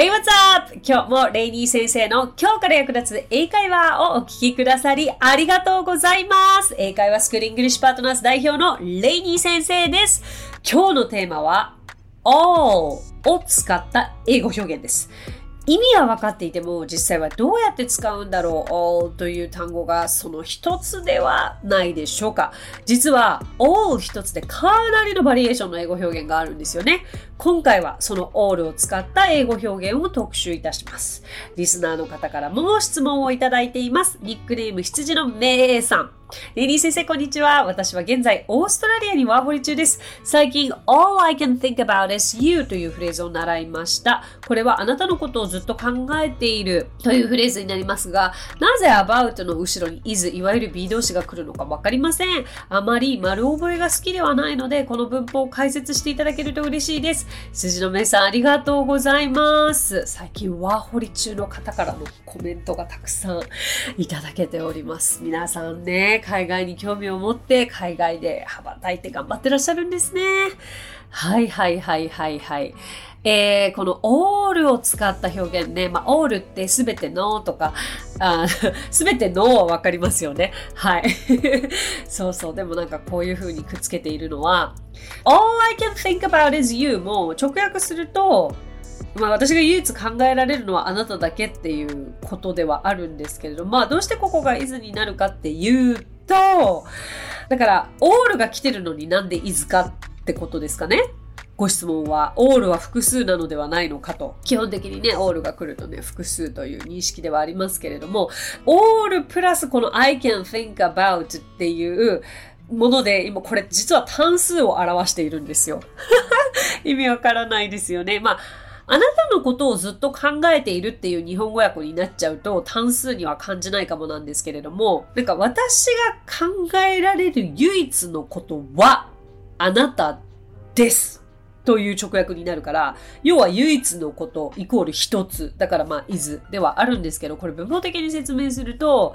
Hey, what's up? 今日もレイニー先生の今日から役立つ英会話をお聞きくださりありがとうございます。英会話スクールイングリッシュパートナーズ代表のレイニー先生です。今日のテーマは all を使った英語表現です。意味は分かっていても実際はどうやって使うんだろう？All という単語がその一つではないでしょうか。実は all 一つでかなりのバリエーションの英語表現があるんですよね。今回はその all を使った英語表現を特集いたします。リスナーの方からも質問をいただいています。ニックネーム羊のめいさん。レディー先生、こんにちは。私は現在、オーストラリアにワーホリ中です。最近、all I can think about is you というフレーズを習いました。これはあなたのことをずっと考えているというフレーズになりますが、なぜ about の後ろに is、いわゆる be 動詞が来るのかわかりません。あまり丸覚えが好きではないので、この文法を解説していただけると嬉しいです。筋の目さん、ありがとうございます。最近、ワーホリ中の方からのコメントがたくさんいただけております。皆さんね、海外に興味を持って海外で羽ばたいて頑張ってらっしゃるんですね。はいはいはいはいはい。えー、この all を使った表現ね、まあ、all ってすべてのとか、すべ てのはわかりますよね。はい。そうそう。でもなんかこういう風にくっつけているのは、all I can think about is you も直訳すると、まあ私が唯一考えられるのはあなただけっていうことではあるんですけれど、まあどうしてここが is になるかっていうと、だから all が来てるのになんで is かってことですかね？ご質問は、オールは複数なのではないのかと。基本的にね、オールが来るとね、複数という認識ではありますけれども、オールプラスこの I can think about っていうもので、今これ実は単数を表しているんですよ。意味わからないですよね。まああなたのことをずっと考えているっていう日本語訳になっちゃうと単数には感じないかもなんですけれども、なんか私が考えられる唯一のことはあなたです。という直訳になるから、要は唯一のことイコール一つ。だからまあ、is ではあるんですけど、これ文法的に説明すると、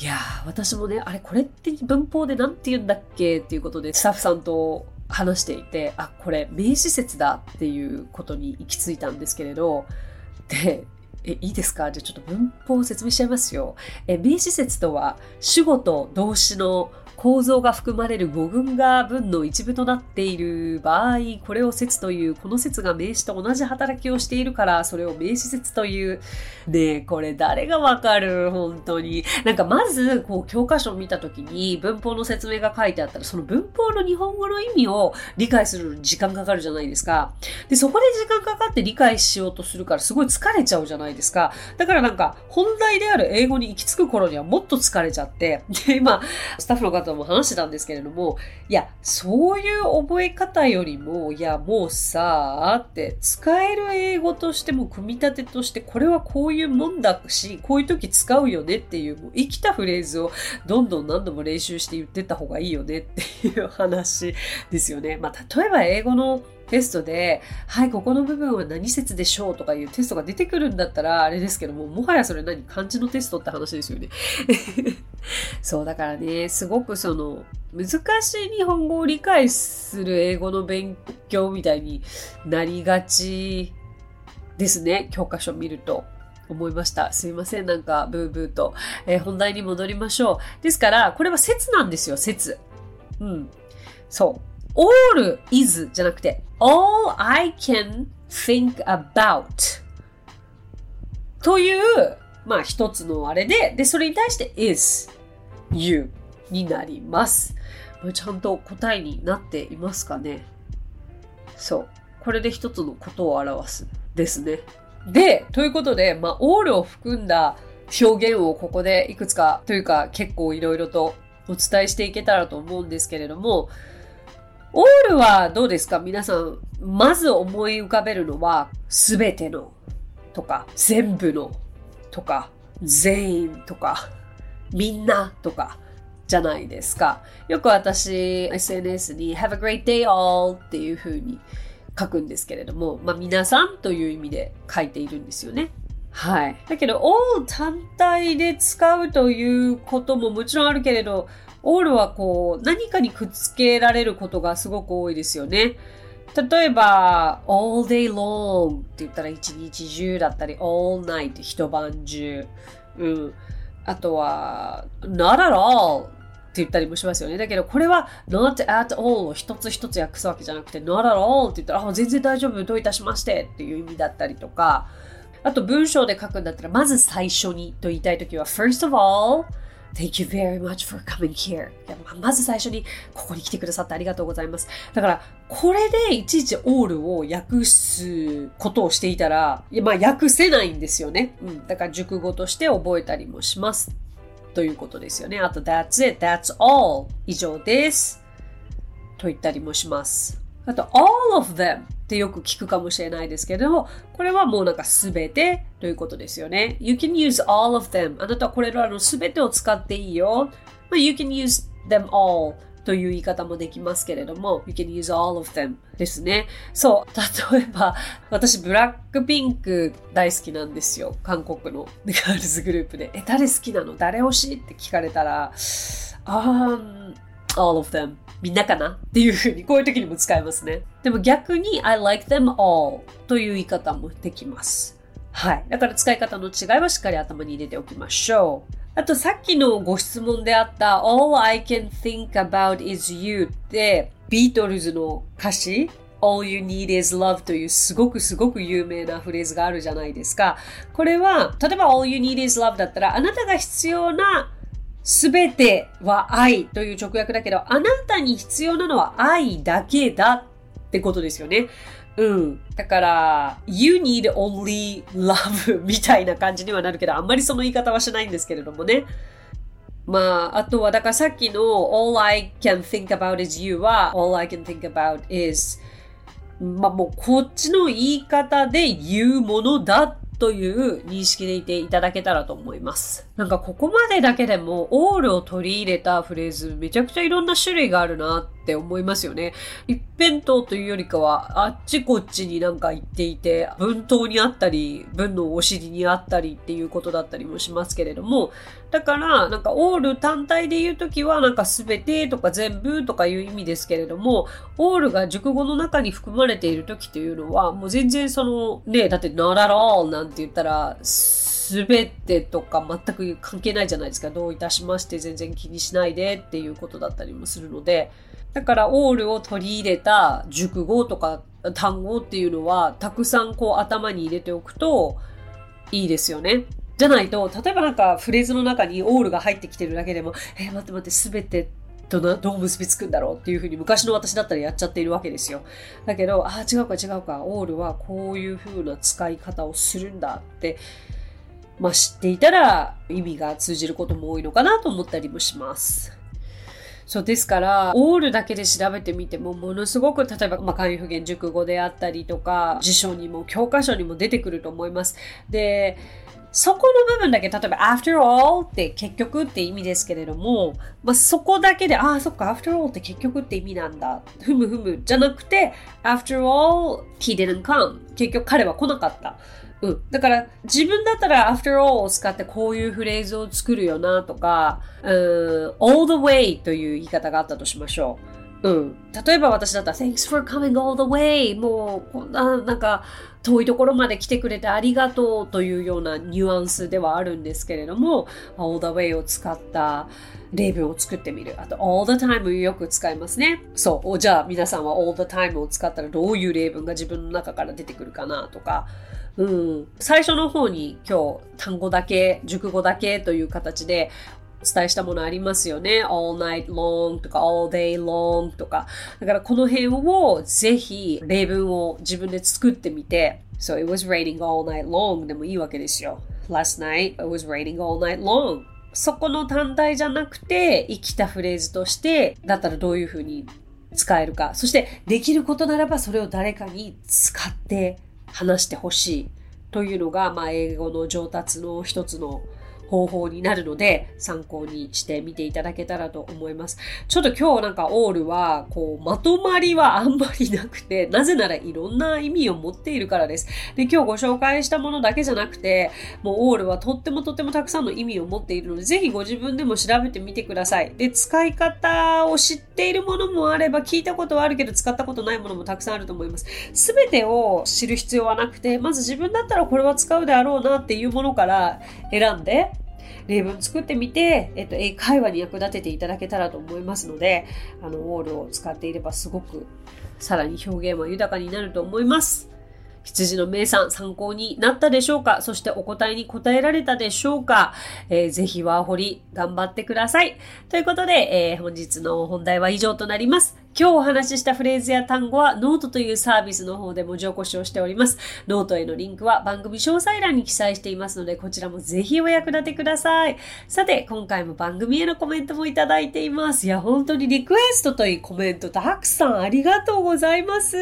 いやー、私もね、あれ、これって文法で何て言うんだっけっていうことで、スタッフさんと話していて、あ、これ名詞説だっていうことに行き着いたんですけれど、で、え、いいですか？じゃあちょっと文法を説明しちゃいますよ。え、名詞説とは主語と動詞の構造が含まれる語群が文の一部となっている場合、これを説という、この説が名詞と同じ働きをしているから、それを名詞説という。ねえ、これ誰がわかる？本当に。なんかまず、こう、教科書を見たときに文法の説明が書いてあったら、その文法の日本語の意味を理解するのに時間かかるじゃないですか。で、そこで時間かかって理解しようとするから、すごい疲れちゃうじゃないですか。だからなんか、本題である英語に行き着く頃にはもっと疲れちゃって、で、今、スタッフの方とも話してたんですけれども、いや、そういう覚え方よりも、いや、もうさあ、って、使える英語としても、組み立てとして、これはこういうもんだし、こういう時使うよねっていう、もう生きたフレーズをどんどん何度も練習して言ってった方がいいよねっていう話ですよね。まあ、例えば英語のテストで、はい、ここの部分は何説でしょうとかいうテストが出てくるんだったら、あれですけども、もはやそれ何漢字のテストって話ですよね。そう、だからね、すごくその、難しい日本語を理解する英語の勉強みたいになりがちですね。教科書を見ると。思いました。すいません。なんか、ブーブーと。えー、本題に戻りましょう。ですから、これは説なんですよ、説。うん。そう。all is じゃなくて all I can think about という、まあ一つのあれで、で、それに対して is you になります。ちゃんと答えになっていますかねそう。これで一つのことを表すですね。で、ということで、まあ、all を含んだ表現をここでいくつかというか結構いろいろとお伝えしていけたらと思うんですけれども、オールはどうですか？皆さん、まず思い浮かべるのは、すべてのとか、全部のとか、全員とか、みんなとか、じゃないですか。よく私、SNS に Have a great day all っていう風に書くんですけれども、まあ皆さんという意味で書いているんですよね。はい。だけど、all 単体で使うということももちろんあるけれど、オールはこう、何かにくっつけられることがすごく多いですよね。例えば、all day long って言ったら一日中だったり、all night 一晩中。うん。あとは、not at all って言ったりもしますよね。だけど、これは not at all を一つ一つ訳すわけじゃなくて、not at all って言ったら、あ、全然大丈夫、どういたしましてっていう意味だったりとか、あと文章で書くんだったら、まず最初にと言いたいときは、first of all, Thank you very much for coming here. まず最初に、ここに来てくださってありがとうございます。だから、これでいちいちオールを訳すことをしていたら、いやまあ訳せないんですよね。うん。だから熟語として覚えたりもします。ということですよね。あと、that's it, that's all. 以上です。と言ったりもします。あと、all of them ってよく聞くかもしれないですけれども、これはもうなんかすべてということですよね。You can use all of them. あなたはこれらのすべてを使っていいよ。You can use them all という言い方もできますけれども、You can use all of them ですね。そう。例えば、私、ブラックピンク大好きなんですよ。韓国のガールズグループで。え、誰好きなの？誰推し？って聞かれたら、um, all of them みんなかな？っていうふうに、こういう時にも使えますね。でも逆に I like them all という言い方もできます。はい。だから使い方の違いはしっかり頭に入れておきましょう。あとさっきのご質問であった All I can think about is you ってビートルズの歌詞 All you need is love というすごくすごく有名なフレーズがあるじゃないですか。これは、例えば All you need is love だったらあなたが必要なすべては愛という直訳だけど、あなたに必要なのは愛だけだってことですよね。うん。だから、you need only love みたいな感じにはなるけど、あんまりその言い方はしないんですけれどもね。まあ、あとは、だからさっきの all I can think about is you は all I can think about is まあもうこっちの言い方で言うものだっという認識でいていただけたらと思います。なんかここまでだけでもオールを取り入れたフレーズめちゃくちゃいろんな種類があるなって思いますよね。一辺倒というよりかはあっちこっちになんか行っていて文頭にあったり文のお尻にあったりっていうことだったりもしますけれどもだからなんかオール単体で言うときはなんかすべてとか全部とかいう意味ですけれどもオールが熟語の中に含まれているときというのはもう全然そのねだって not at all なんて言ったら、すべてとか全く関係ないじゃないですか。どういたしまして全然気にしないでっていうことだったりもするので、だからオールを取り入れた熟語とか単語っていうのは、たくさんこう頭に入れておくといいですよね。じゃないと、例えばなんかフレーズの中にオールが入ってきてるだけでも、えー、待って待って、すべてとどう結びつくんだろうっていうふうに昔の私だったらやっちゃっているわけですよ。だけど、ああ、違うか違うか、オールはこういうふうな使い方をするんだって、まあ知っていたら意味が通じることも多いのかなと思ったりもします。そうですから、オールだけで調べてみても、ものすごく、例えば、まあ、簡易不言熟語であったりとか、辞書にも教科書にも出てくると思います。で、そこの部分だけ、例えば after all って結局って意味ですけれども、まあ、そこだけで、ああ、そっか、after all って結局って意味なんだ。ふむふむじゃなくて、after all, he didn't come. 結局彼は来なかった。うん。だから、自分だったら after all を使ってこういうフレーズを作るよなとか、うん、all the way という言い方があったとしましょう。うん。例えば私だったら、Thanks for coming all the way! もう、こんな、なんか、遠いところまで来てくれてありがとうというようなニュアンスではあるんですけれども、all the way を使った例文を作ってみる。あと、all the time よく使いますね。そう。じゃあ皆さんは all the time を使ったらどういう例文が自分の中から出てくるかなとか、うん、最初の方に今日単語だけ、熟語だけという形で伝えしたものありますよね。all night long とか all day long とか。だからこの辺をぜひ例文を自分で作ってみて、So it was raining all night long でもいいわけですよ。Last night it was raining all night long そこの単体じゃなくて生きたフレーズとしてだったらどういうふうに使えるか。そしてできることならばそれを誰かに使って話してほしいというのが、まあ、英語の上達の一つの方法になるので参考にしてみていただけたらと思います。ちょっと今日なんかオールはこうまとまりはあんまりなくて、なぜならいろんな意味を持っているからです。で、今日ご紹介したものだけじゃなくて、もうオールはとってもとってもたくさんの意味を持っているので、ぜひご自分でも調べてみてください。で、使い方を知っているものもあれば、聞いたことはあるけど使ったことないものもたくさんあると思います。すべてを知る必要はなくて、まず自分だったらこれは使うであろうなっていうものから選んで、例文作ってみて、えっと、英会話に役立てていただけたらと思いますので、あの、 all を使っていればすごく、さらに表現は豊かになると思います。羊のメイさん参考になったでしょうか？そしてお答えに答えられたでしょうか、えー、ぜひワーホリ頑張ってください。ということで、えー、本日の本題は以上となります。今日お話ししたフレーズや単語はノートというサービスの方で文字起こしをしております。ノートへのリンクは番組詳細欄に記載していますので、こちらもぜひお役立てください。さて、今回も番組へのコメントもいただいています。いや、本当にリクエストといいコメントたくさんありがとうございます。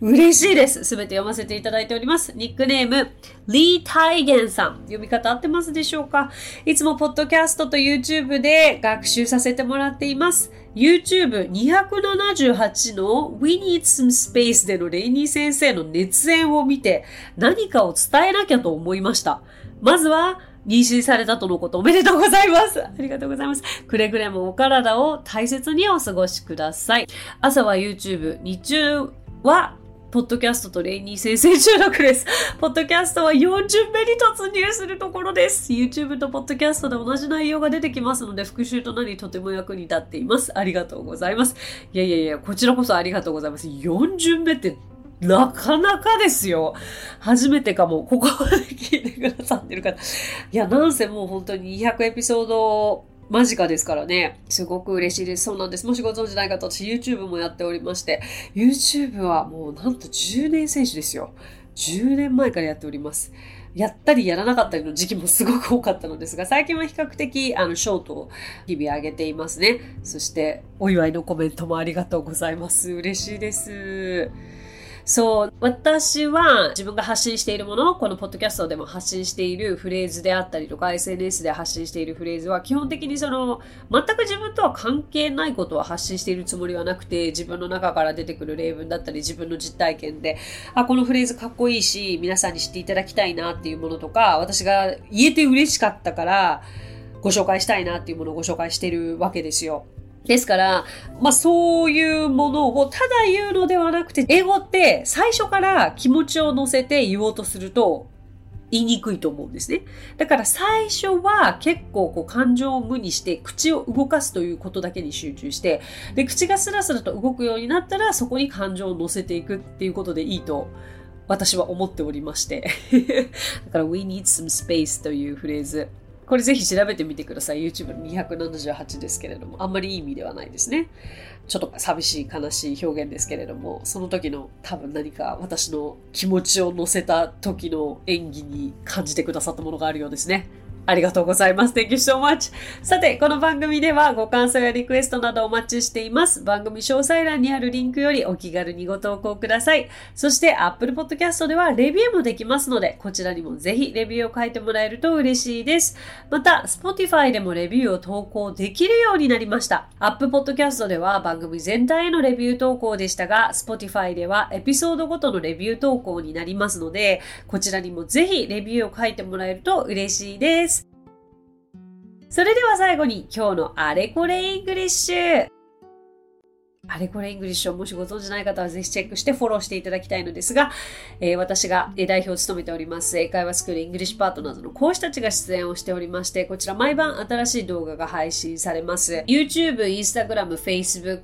嬉しいです。すべて読ませていただいております。ニックネーム、リー・タイゲンさん。読み方合ってますでしょうか？いつもポッドキャストと YouTube で学習させてもらっています。YouTube278 の We Need Some Space でのレイニー先生の熱演を見て何かを伝えなきゃと思いました。まずは妊娠されたとのことおめでとうございます。ありがとうございます。くれぐれもお体を大切にお過ごしください。朝は YouTube、日中はポッドキャストとレイニー先生中毒です。ポッドキャストは40目に突入するところです。YouTube とポッドキャストで同じ内容が出てきますので、復習となりとても役に立っています。ありがとうございます。いやいやいや、こちらこそありがとうございます。40目ってなかなかですよ。初めてかも。ここまで聞いてくださってる方。いや、なんせもう本当に200エピソード間近ですからね。すごく嬉しいです。そうなんです。もしご存知ない方、私 YouTube もやっておりまして、YouTube はもうなんと10年選手ですよ。10年前からやっております。やったりやらなかったりの時期もすごく多かったのですが、最近は比較的、あの、ショートを日々上げていますね。そして、お祝いのコメントもありがとうございます。嬉しいです。そう、私は自分が発信しているもの、このポッドキャストでも発信しているフレーズであったりとか、SNS で発信しているフレーズは、基本的にその、全く自分とは関係ないことを発信しているつもりはなくて、自分の中から出てくる例文だったり、自分の実体験で、あ、このフレーズかっこいいし、皆さんに知っていただきたいなっていうものとか、私が言えて嬉しかったから、ご紹介したいなっていうものをご紹介してるわけですよ。ですから、まあそういうものをただ言うのではなくて、英語って最初から気持ちを乗せて言おうとすると言いにくいと思うんですね。だから最初は結構こう感情を無にして口を動かすということだけに集中して、で、口がスラスラと動くようになったらそこに感情を乗せていくっていうことでいいと私は思っておりまして だから We need some space というフレーズ。これぜひ調べてみてください。YouTube の278ですけれども、あんまりいい意味ではないですね。ちょっと寂しい悲しい表現ですけれども、その時の多分何か私の気持ちを乗せた時の演技に感じてくださったものがあるようですね。ありがとうございます。Thank you so much. さて、この番組ではご感想やリクエストなどお待ちしています。番組詳細欄にあるリンクよりお気軽にご投稿ください。そして Apple Podcast ではレビューもできますので、こちらにもぜひレビューを書いてもらえると嬉しいです。また、Spotify でもレビューを投稿できるようになりました。Apple Podcast では番組全体へのレビュー投稿でしたが、Spotify ではエピソードごとのレビュー投稿になりますので、こちらにもぜひレビューを書いてもらえると嬉しいです。それでは最後に今日のあれこれイングリッシュ。あれこれイングリッシュをもしご存知ない方はぜひチェックしてフォローしていただきたいのですが、えー、私が代表を務めております英会話スクールイングリッシュパートナーズの講師たちが出演をしておりまして、こちら毎晩新しい動画が配信されます。YouTube、Instagram、Facebook、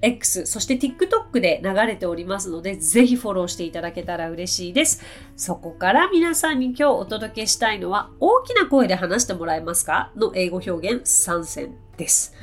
X、そして TikTok で流れておりますので、ぜひフォローしていただけたら嬉しいです。そこから皆さんに今日お届けしたいのは、大きな声で話してもらえますか？の英語表現参戦です。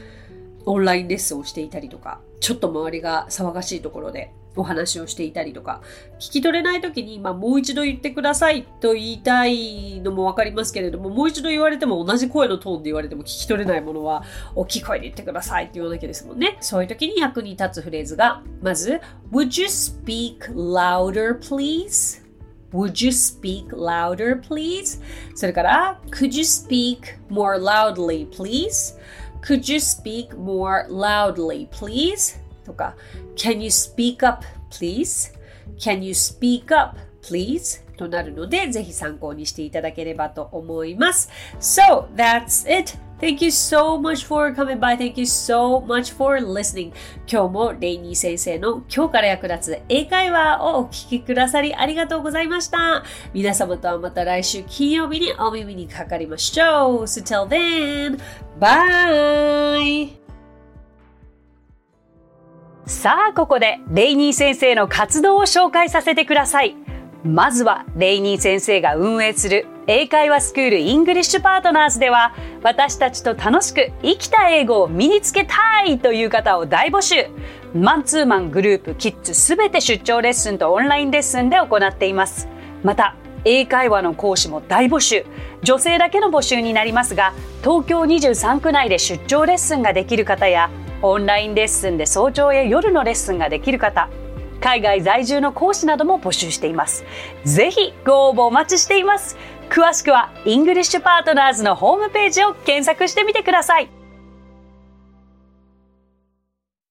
オンラインレッスンをしていたりとか、ちょっと周りが騒がしいところでお話をしていたりとか、聞き取れない時に、まあ、もう一度言ってくださいと言いたいのもわかりますけれども、もう一度言われても同じ声のトーンで言われても聞き取れないものは、大きい声で言ってくださいって言わなきゃですもんね。そういう時に役に立つフレーズが、まず、Would you speak louder, please? Would you speak louder, please? それから Could you speak more loudly, please? Could you speak more loudly, please? とか Can you speak up, please? Can you speak up, please? となるので、ぜひ参考にしていただければと思います。So, that's it! Thank you so much for coming by. Thank you so much for listening. 今日もレイニー先生の今日から役立つ英会話をお聞きくださりありがとうございました。皆様とはまた来週金曜日にお耳にかかりましょう。So till then, bye! さあ、ここでレイニー先生の活動を紹介させてください。まずはレイニー先生が運営する英会話スクールイングリッシュパートナーズでは私たちと楽しく生きた英語を身につけたいという方を大募集。マンツーマングループキッズすべて出張レッスンとオンラインレッスンで行っています。また英会話の講師も大募集。女性だけの募集になりますが東京23区内で出張レッスンができる方やオンラインレッスンで早朝や夜のレッスンができる方海外在住の講師なども募集しています。ぜひご応募お待ちしています。詳しくはイングリッシュパートナーズのホームページを検索してみてください。